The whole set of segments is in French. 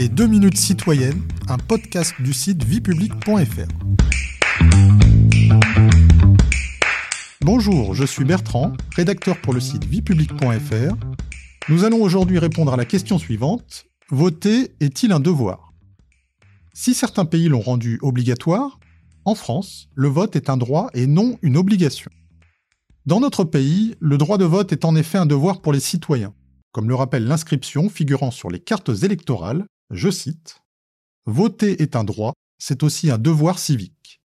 Les 2 minutes citoyennes, un podcast du site viepublic.fr. Bonjour, je suis Bertrand, rédacteur pour le site viepublic.fr. Nous allons aujourd'hui répondre à la question suivante. Voter est-il un devoir? Si certains pays l'ont rendu obligatoire, en France, le vote est un droit et non une obligation. Dans notre pays, le droit de vote est en effet un devoir pour les citoyens, comme le rappelle l'inscription figurant sur les cartes électorales, je cite Voter est un droit, c'est aussi un devoir civique.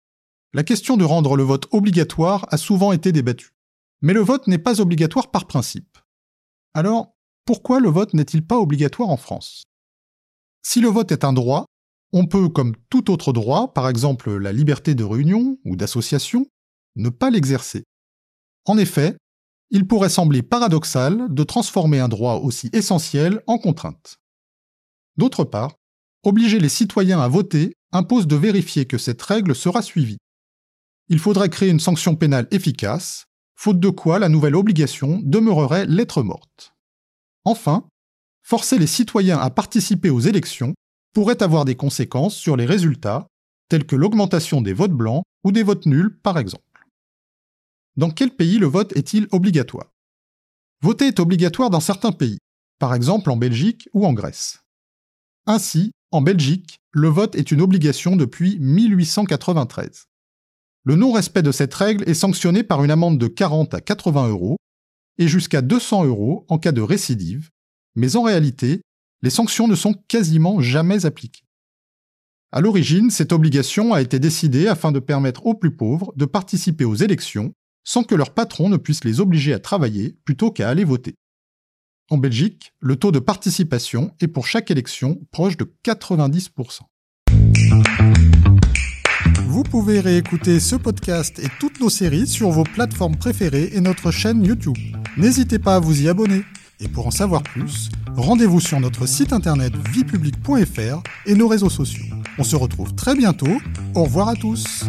La question de rendre le vote obligatoire a souvent été débattue. Mais le vote n'est pas obligatoire par principe. Alors, pourquoi le vote n'est-il pas obligatoire en France? Si le vote est un droit, on peut, comme tout autre droit, par exemple la liberté de réunion ou d'association, ne pas l'exercer. En effet, il pourrait sembler paradoxal de transformer un droit aussi essentiel en contrainte. D'autre part, obliger les citoyens à voter impose de vérifier que cette règle sera suivie. Il faudrait créer une sanction pénale efficace, faute de quoi la nouvelle obligation demeurerait lettre morte. Enfin, forcer les citoyens à participer aux élections pourrait avoir des conséquences sur les résultats, telles que l'augmentation des votes blancs ou des votes nuls par exemple. Dans quel pays le vote est-il obligatoire? Voter est obligatoire dans certains pays, par exemple en Belgique ou en Grèce. Ainsi, en Belgique, le vote est une obligation depuis 1893. Le non-respect de cette règle est sanctionné par une amende de 40 à 80 euros et jusqu'à 200 euros en cas de récidive, mais en réalité, les sanctions ne sont quasiment jamais appliquées. À l'origine, cette obligation a été décidée afin de permettre aux plus pauvres de participer aux élections sans que leur patron ne puisse les obliger à travailler plutôt qu'à aller voter. En Belgique, le taux de participation est pour chaque élection proche de 90%. Vous pouvez réécouter ce podcast et toutes nos séries sur vos plateformes préférées et notre chaîne YouTube. N'hésitez pas à vous y abonner. Et pour en savoir plus, rendez-vous sur notre site internet viepublic.fr et nos réseaux sociaux. On se retrouve très bientôt. Au revoir à tous.